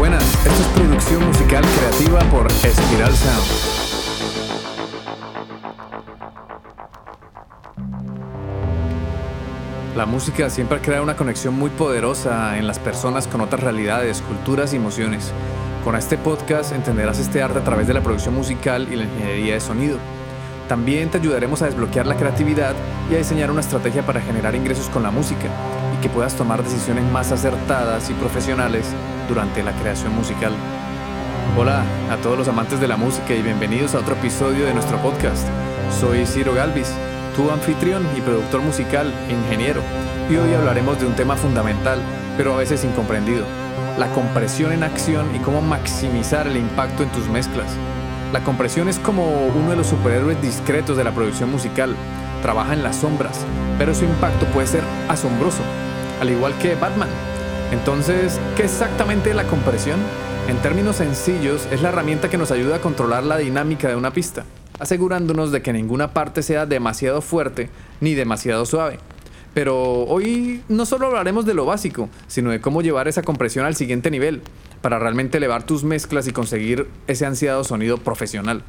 buenas. Esto es producción musical creativa por Espiral Sound. La música siempre crea una conexión muy poderosa en las personas con otras realidades, culturas y emociones. Con este podcast entenderás este arte a través de la producción musical y la ingeniería de sonido. También te ayudaremos a desbloquear la creatividad y a diseñar una estrategia para generar ingresos con la música que puedas tomar decisiones más acertadas y profesionales durante la creación musical. Hola a todos los amantes de la música y bienvenidos a otro episodio de nuestro podcast. Soy Ciro Galvis tu anfitrión y productor musical e ingeniero, y hoy hablaremos de un tema fundamental, pero a veces incomprendido, la compresión en acción y cómo maximizar el impacto en tus mezclas. La compresión es como uno de los superhéroes discretos de la producción musical, trabaja en las sombras, pero su impacto puede ser asombroso, al igual que Batman. Entonces, ¿qué exactamente es la compresión? En términos sencillos, es la herramienta que nos ayuda a controlar la dinámica de una pista asegurándonos de que ninguna parte sea demasiado fuerte ni demasiado suave. Pero hoy no solo hablaremos de lo básico, sino de cómo llevar esa compresión al siguiente nivel, para realmente elevar tus mezclas y conseguir ese ansiado sonido profesional.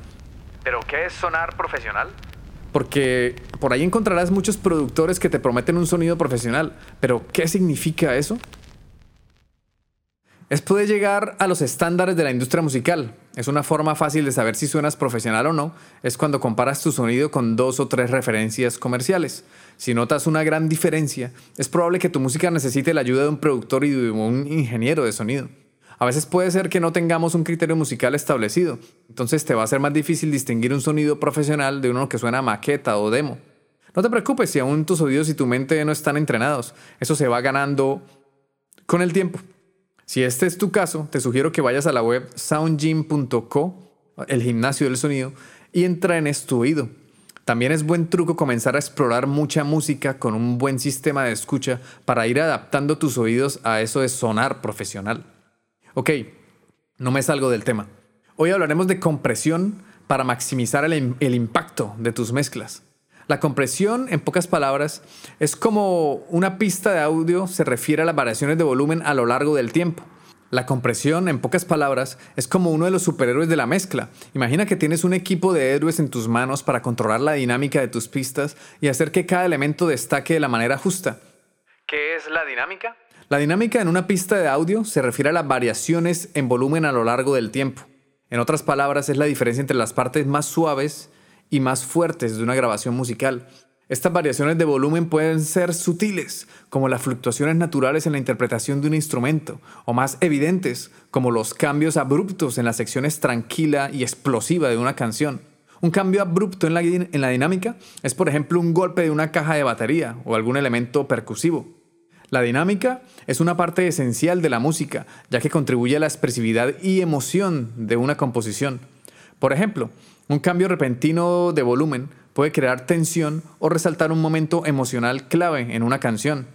¿Pero qué es sonar profesional? Porque por ahí encontrarás muchos productores que te prometen un sonido profesional, pero ¿qué significa eso? Es poder llegar a los estándares de la industria musical. Es una forma fácil de saber si suenas profesional o no, es cuando comparas tu sonido con dos o tres referencias comerciales. Si notas una gran diferencia, es probable que tu música necesite la ayuda de un productor y de un ingeniero de sonido. A veces puede ser que no tengamos un criterio musical establecido, entonces te va a ser más difícil distinguir un sonido profesional de uno que suena maqueta o demo. No te preocupes si aún tus oídos y tu mente no están entrenados, eso se va ganando con el tiempo. Si este es tu caso, te sugiero que vayas a la web soundgym.co, el gimnasio del sonido, y entrenes tu oído. También es buen truco comenzar a explorar mucha música con un buen sistema de escucha para ir adaptando tus oídos a eso de sonar profesional. Ok, no me salgo del tema. Hoy hablaremos de compresión para maximizar el, impacto de tus mezclas. La compresión, en pocas palabras, es como una pista de audio se refiere a las variaciones de volumen a lo largo del tiempo. La compresión, en pocas palabras, es como uno de los superhéroes de la mezcla. Imagina que tienes un equipo de héroes en tus manos para controlar la dinámica de tus pistas y hacer que cada elemento destaque de la manera justa. ¿Qué es la dinámica? La dinámica en una pista de audio se refiere a las variaciones en volumen a lo largo del tiempo. En otras palabras, es la diferencia entre las partes más suaves y más fuertes de una grabación musical. Estas variaciones de volumen pueden ser sutiles, como las fluctuaciones naturales en la interpretación de un instrumento, o más evidentes, como los cambios abruptos en las secciones tranquila y explosiva de una canción. Un cambio abrupto en la, dinámica es, por ejemplo, un golpe de una caja de batería o algún elemento percusivo. La dinámica es una parte esencial de la música, ya que contribuye a la expresividad y emoción de una composición. Por ejemplo, un cambio repentino de volumen puede crear tensión o resaltar un momento emocional clave en una canción.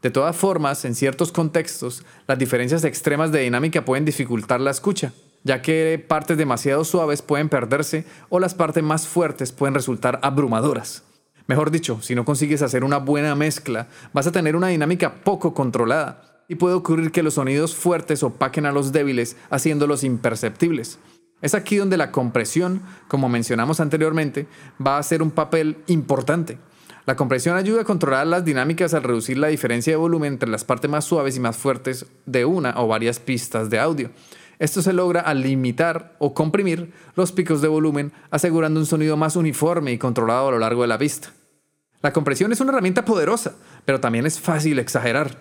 De todas formas, en ciertos contextos, las diferencias extremas de dinámica pueden dificultar la escucha, ya que partes demasiado suaves pueden perderse o las partes más fuertes pueden resultar abrumadoras. Mejor dicho, si no consigues hacer una buena mezcla, vas a tener una dinámica poco controlada y puede ocurrir que los sonidos fuertes opaquen a los débiles haciéndolos imperceptibles. Es aquí donde la compresión, como mencionamos anteriormente, va a ser un papel importante. La compresión ayuda a controlar las dinámicas al reducir la diferencia de volumen entre las partes más suaves y más fuertes de una o varias pistas de audio. Esto se logra al limitar o comprimir los picos de volumen, asegurando un sonido más uniforme y controlado a lo largo de la pista. La compresión es una herramienta poderosa, pero también es fácil exagerar.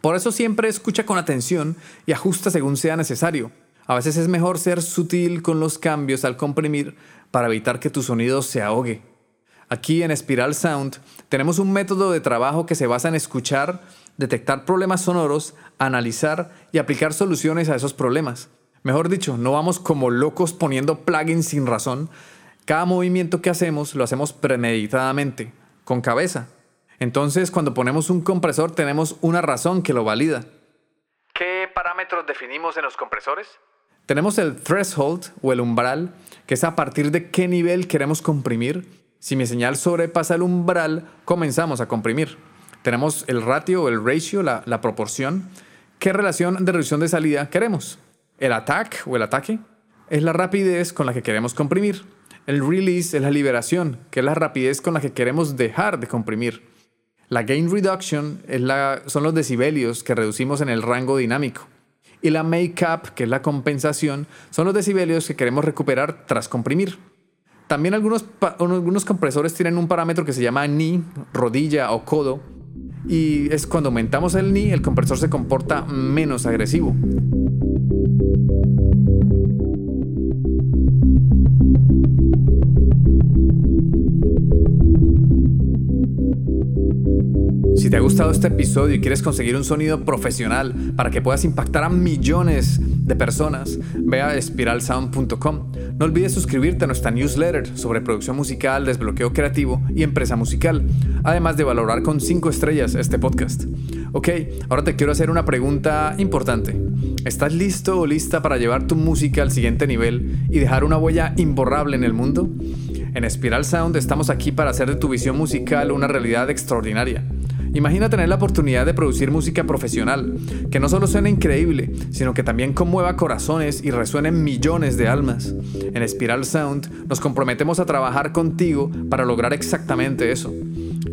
Por eso siempre escucha con atención y ajusta según sea necesario. A veces es mejor ser sutil con los cambios al comprimir para evitar que tu sonido se ahogue. Aquí en Spiral Sound tenemos un método de trabajo que se basa en escuchar, detectar problemas sonoros, analizar y aplicar soluciones a esos problemas. Mejor dicho, no vamos como locos poniendo plugins sin razón. Cada movimiento que hacemos lo hacemos premeditadamente, con cabeza. Entonces, cuando ponemos un compresor tenemos una razón que lo valida. ¿Qué parámetros definimos en los compresores? Tenemos el threshold o el umbral, que es a partir de qué nivel queremos comprimir. Si mi señal sobrepasa el umbral, comenzamos a comprimir. Tenemos el ratio el ratio, la, la proporción, ¿Qué relación de reducción de salida queremos? ¿El attack o el ataque? Es la rapidez con la que queremos comprimir. El release es la liberación, que es la rapidez con la que queremos dejar de comprimir. La gain reduction es la, son los decibelios que reducimos en el rango dinámico. Y la make up, que es la compensación, son los decibelios que queremos recuperar tras comprimir. También algunos, algunos compresores tienen un parámetro que se llama knee, rodilla o codo, y es cuando aumentamos el knee, el compresor se comporta menos agresivo. Si te ha gustado este episodio y quieres conseguir un sonido profesional para que puedas impactar a millones de personas, ve a espiralsound.com. No olvides suscribirte a nuestra newsletter sobre producción musical, desbloqueo creativo y empresa musical, además de valorar con 5 estrellas este podcast. Ok, ahora te quiero hacer una pregunta importante. ¿Estás listo o lista para llevar tu música al siguiente nivel y dejar una huella imborrable en el mundo? En Spiral Sound estamos aquí para hacer de tu visión musical una realidad extraordinaria. Imagina tener la oportunidad de producir música profesional, que no solo suene increíble, sino que también conmueva corazones y resuene en millones de almas. En Spiral Sound nos comprometemos a trabajar contigo para lograr exactamente eso.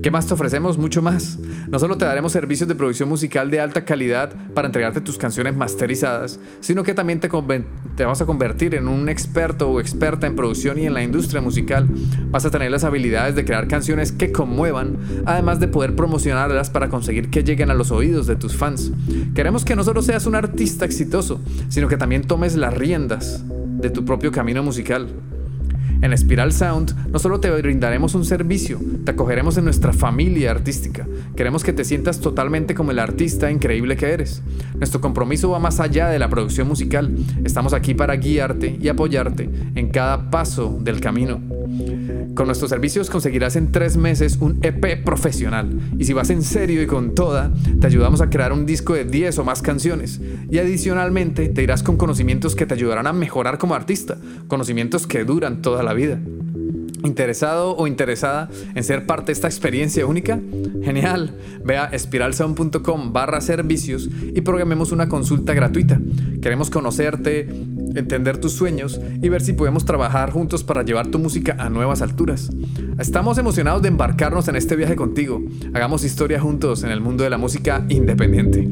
¿Qué más te ofrecemos? Mucho más. No solo te daremos servicios de producción musical de alta calidad para entregarte tus canciones masterizadas, sino que también te, te vas a convertir en un experto o experta en producción y en la industria musical. Vas a tener las habilidades de crear canciones que conmuevan, además de poder promocionarlas para conseguir que lleguen a los oídos de tus fans. Queremos que no solo seas un artista exitoso, sino que también tomes las riendas de tu propio camino musical. En Spiral Sound no solo te brindaremos un servicio, te acogeremos en nuestra familia artística. Queremos que te sientas totalmente como el artista increíble que eres. Nuestro compromiso va más allá de la producción musical. Estamos aquí para guiarte y apoyarte en cada paso del camino. Con nuestros servicios conseguirás en tres meses un EP profesional. Y si vas en serio y con toda, te ayudamos a crear un disco de 10 o más canciones. Y adicionalmente te irás con conocimientos que te ayudarán a mejorar como artista. Conocimientos que duran toda la vida. ¿Interesado o interesada en ser parte de esta experiencia única? Genial. Ve a espiralsound.com barra servicios y programemos una consulta gratuita. Queremos conocerte, entender tus sueños y ver si podemos trabajar juntos para llevar tu música a nuevas alturas. Estamos emocionados de embarcarnos en este viaje contigo. Hagamos historia juntos en el mundo de la música independiente.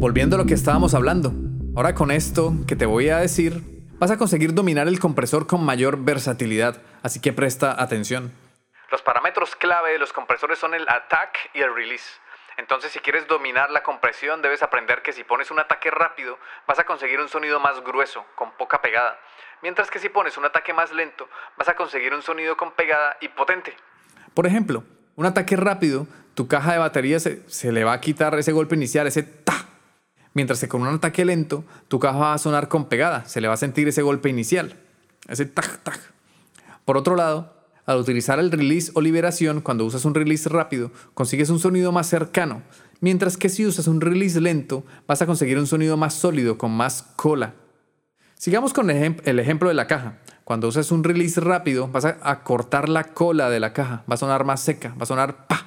Volviendo a lo que estábamos hablando, ahora con esto que te voy a decir, vas a conseguir dominar el compresor con mayor versatilidad, así que presta atención. Parámetros clave de los compresores son el attack y el release. Entonces, si quieres dominar la compresión, debes aprender que si pones un ataque rápido, vas a conseguir un sonido más grueso, con poca pegada. Mientras que si pones un ataque más lento, vas a conseguir un sonido con pegada y potente. Por ejemplo, un ataque rápido, tu caja de batería se, se le va a quitar ese golpe inicial, ese ta. Mientras que con un ataque lento, tu caja va a sonar con pegada, se le va a sentir ese golpe inicial, ese tac, tac. Por otro lado, al utilizar el release o liberación, cuando usas un release rápido, consigues un sonido más cercano, mientras que si usas un release lento, vas a conseguir un sonido más sólido, con más cola. Sigamos con el ejemplo de la caja. Cuando usas un release rápido, vas a cortar la cola de la caja, va a sonar más seca, va a sonar pa.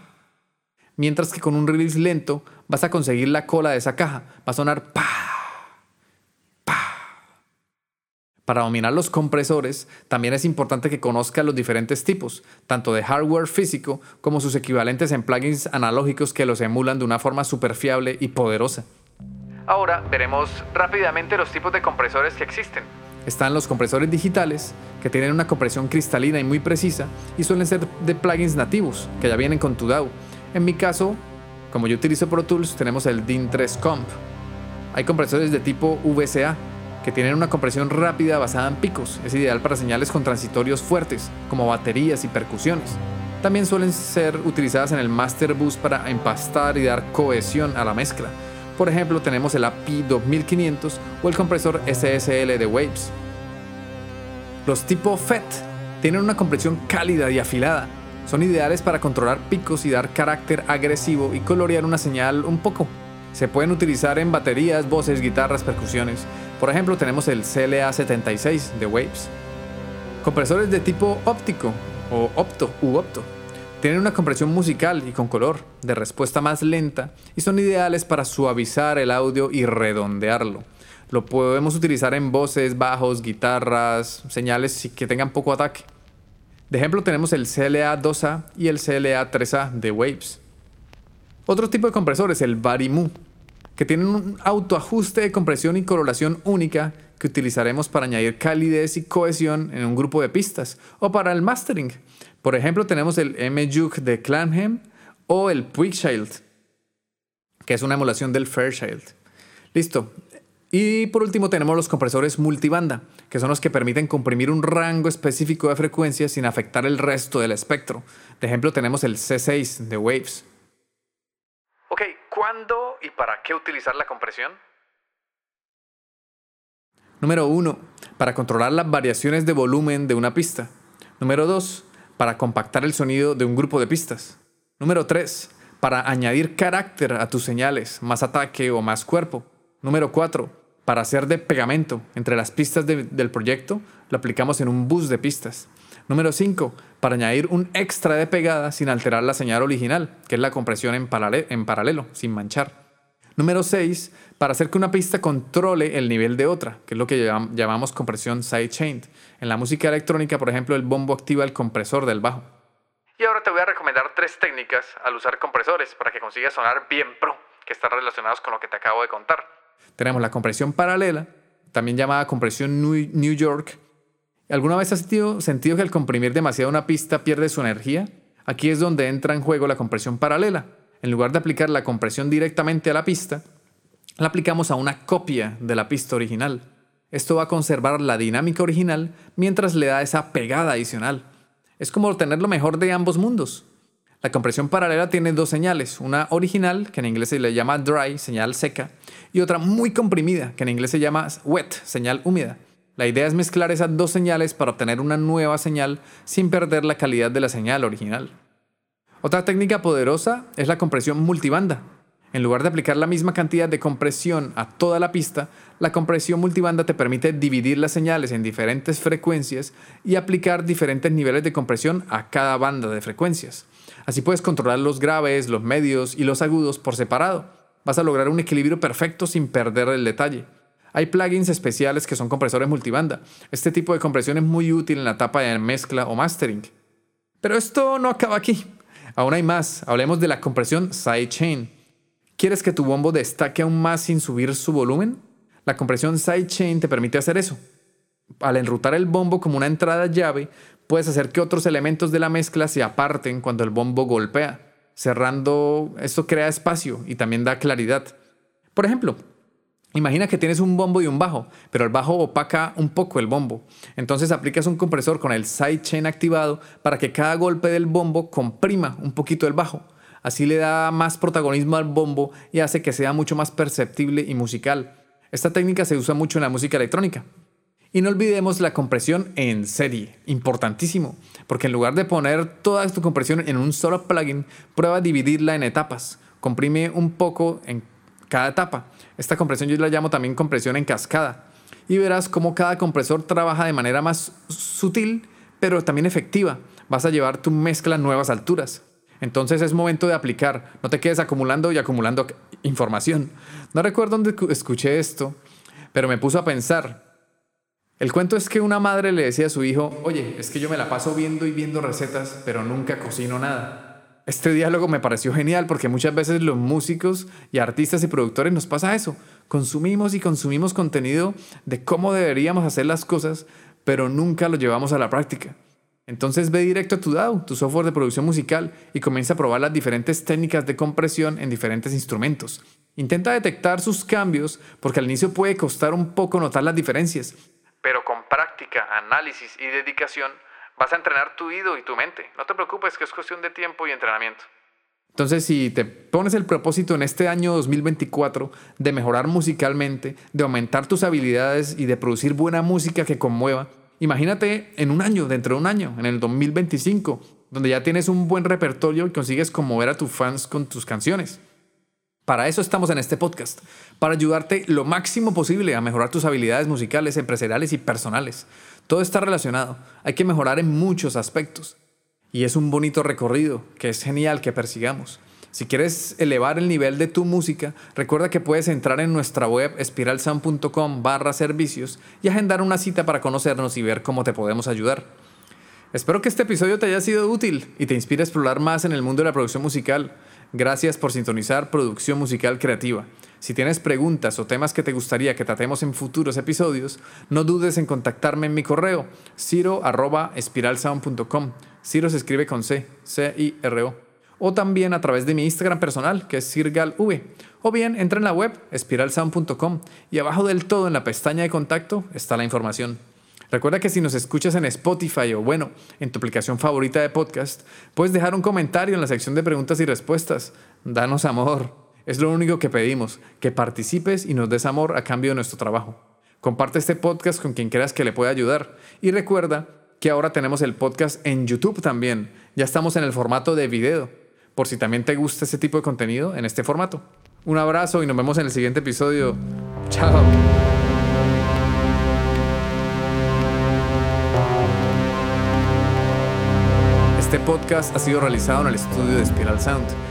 Mientras que con un release lento, vas a conseguir la cola de esa caja, va a sonar pa. Para dominar los compresores, también es importante que conozcas los diferentes tipos, tanto de hardware físico como sus equivalentes en plugins analógicos que los emulan de una forma súper fiable y poderosa. Ahora veremos rápidamente los tipos de compresores que existen. Están los compresores digitales, que tienen una compresión cristalina y muy precisa, y suelen ser de plugins nativos, que ya vienen con tu DAW. En mi caso, como yo utilizo Pro Tools, tenemos el DIN 3 Comp. Hay compresores de tipo VCA, que tienen una compresión rápida basada en picos. Es ideal para señales con transitorios fuertes, como baterías y percusiones. También suelen ser utilizadas en el Master Boost para empastar y dar cohesión a la mezcla. Por ejemplo, tenemos el API 2500 o el compresor SSL de Waves. Los tipo FET tienen una compresión cálida y afilada. Son ideales para controlar picos y dar carácter agresivo y colorear una señal un poco. Se pueden utilizar en baterías, voces, guitarras, percusiones. Por ejemplo, tenemos el CLA76 de Waves. Compresores de tipo óptico o opto u opto. Tienen una compresión musical y con color de respuesta más lenta y son ideales para suavizar el audio y redondearlo. Lo podemos utilizar en voces, bajos, guitarras, señales que tengan poco ataque. De ejemplo tenemos el CLA 2A y el CLA 3A de Waves. Otro tipo de compresores, el Varimu, que tienen un autoajuste de compresión y coloración única que utilizaremos para añadir calidez y cohesión en un grupo de pistas o para el mastering. Por ejemplo, tenemos el M-Juke de Clanham o el Quickshield, que es una emulación del Fairchild. Listo. Y por último tenemos los compresores multibanda, que son los que permiten comprimir un rango específico de frecuencias sin afectar el resto del espectro. De ejemplo tenemos el C6 de Waves. ¿Cuándo y para qué utilizar la compresión? Número 1. Para controlar las variaciones de volumen de una pista. Número 2. Para compactar el sonido de un grupo de pistas. Número 3. Para añadir carácter a tus señales, más ataque o más cuerpo. Número 4. Para hacer de pegamento entre las pistas del proyecto, lo aplicamos en un bus de pistas. Número 5. Para añadir un extra de pegada sin alterar la señal original, que es la compresión en, en paralelo, sin manchar. Número 6. Para hacer que una pista controle el nivel de otra, que es lo que llamamos compresión sidechain. En la música electrónica, por ejemplo, el bombo activa el compresor del bajo. Y ahora te voy a recomendar tres técnicas al usar compresores para que consigas sonar bien pro, que están relacionados con lo que te acabo de contar. Tenemos la compresión paralela, también llamada compresión New York, ¿Alguna vez has sentido, que al comprimir demasiado una pista pierde su energía? Aquí es donde entra en juego la compresión paralela. En lugar de aplicar la compresión directamente a la pista, la aplicamos a una copia de la pista original. Esto va a conservar la dinámica original mientras le da esa pegada adicional. Es como tener lo mejor de ambos mundos. La compresión paralela tiene dos señales, una original, que en inglés se le llama dry, señal seca, y otra muy comprimida, que en inglés se llama wet, señal húmeda. La idea es mezclar esas dos señales para obtener una nueva señal sin perder la calidad de la señal original. Otra técnica poderosa es la compresión multibanda. En lugar de aplicar la misma cantidad de compresión a toda la pista, la compresión multibanda te permite dividir las señales en diferentes frecuencias y aplicar diferentes niveles de compresión a cada banda de frecuencias. Así puedes controlar los graves, los medios y los agudos por separado. Vas a lograr un equilibrio perfecto sin perder el detalle. Hay plugins especiales que son compresores multibanda. Este tipo de compresión es muy útil en la etapa de mezcla o mastering. Pero esto no acaba aquí. Aún hay más. Hablemos de la compresión sidechain. ¿Quieres que tu bombo destaque aún más sin subir su volumen? La compresión sidechain te permite hacer eso. Al enrutar el bombo como una entrada llave, puedes hacer que otros elementos de la mezcla se aparten cuando el bombo golpea. Cerrando, esto crea espacio y también da claridad. Por ejemplo, Imagina que tienes un bombo y un bajo, pero el bajo opaca un poco el bombo. Entonces aplicas un compresor con el sidechain activado para que cada golpe del bombo comprima un poquito el bajo. Así le da más protagonismo al bombo y hace que sea mucho más perceptible y musical. Esta técnica se usa mucho en la música electrónica. Y no olvidemos la compresión en serie, importantísimo, porque en lugar de poner toda tu compresión en un solo plugin, prueba a dividirla en etapas. Comprime un poco en cada etapa. Esta compresión yo la llamo también compresión en cascada. Y verás cómo cada compresor trabaja de manera más sutil, pero también efectiva. Vas a llevar tu mezcla a nuevas alturas. Entonces es momento de aplicar. No te quedes acumulando y acumulando información. No recuerdo dónde escuché esto, pero me puso a pensar. El cuento es que una madre le decía a su hijo, oye, es que yo me la paso viendo y viendo recetas, pero nunca cocino nada este diálogo me pareció genial porque muchas veces los músicos y artistas y productores nos pasa eso. Consumimos y consumimos contenido de cómo deberíamos hacer las cosas, pero nunca lo llevamos a la práctica. Entonces ve directo a tu DAW, tu software de producción musical, y comienza a probar las diferentes técnicas de compresión en diferentes instrumentos. Intenta detectar sus cambios porque al inicio puede costar un poco notar las diferencias. Pero con práctica, análisis y dedicación, Vas a entrenar tu oído y tu mente. No te preocupes que es cuestión de tiempo y entrenamiento. Entonces, si te pones el propósito en este año 2024 de mejorar musicalmente, de aumentar tus habilidades y de producir buena música que conmueva, imagínate en un año, dentro de un año, en el 2025, donde ya tienes un buen repertorio y consigues conmover a tus fans con tus canciones. Para eso estamos en este podcast, para ayudarte lo máximo posible a mejorar tus habilidades musicales, empresariales y personales. Todo está relacionado. Hay que mejorar en muchos aspectos. Y es un bonito recorrido que es genial que persigamos. Si quieres elevar el nivel de tu música, recuerda que puedes entrar en nuestra web espiralsound.com barra servicios y agendar una cita para conocernos y ver cómo te podemos ayudar. Espero que este episodio te haya sido útil y te inspire a explorar más en el mundo de la producción musical. Gracias por sintonizar Producción Musical Creativa. Si tienes preguntas o temas que te gustaría que tratemos en futuros episodios, no dudes en contactarme en mi correo ciro.espiralsound.com. Ciro se escribe con C, C-I-R-O. O también a través de mi Instagram personal, que es cirgalv. O bien entra en la web espiralsound.com y abajo del todo en la pestaña de contacto está la información. Recuerda que si nos escuchas en Spotify o bueno, en tu aplicación favorita de podcast, puedes dejar un comentario en la sección de preguntas y respuestas. Danos amor. Es lo único que pedimos, que participes y nos des amor a cambio de nuestro trabajo. Comparte este podcast con quien creas que le pueda ayudar. Y recuerda que ahora tenemos el podcast en YouTube también. Ya estamos en el formato de video, por si también te gusta este tipo de contenido en este formato. Un abrazo y nos vemos en el siguiente episodio. Chao. Este podcast ha sido realizado en el estudio de Spiral Sound.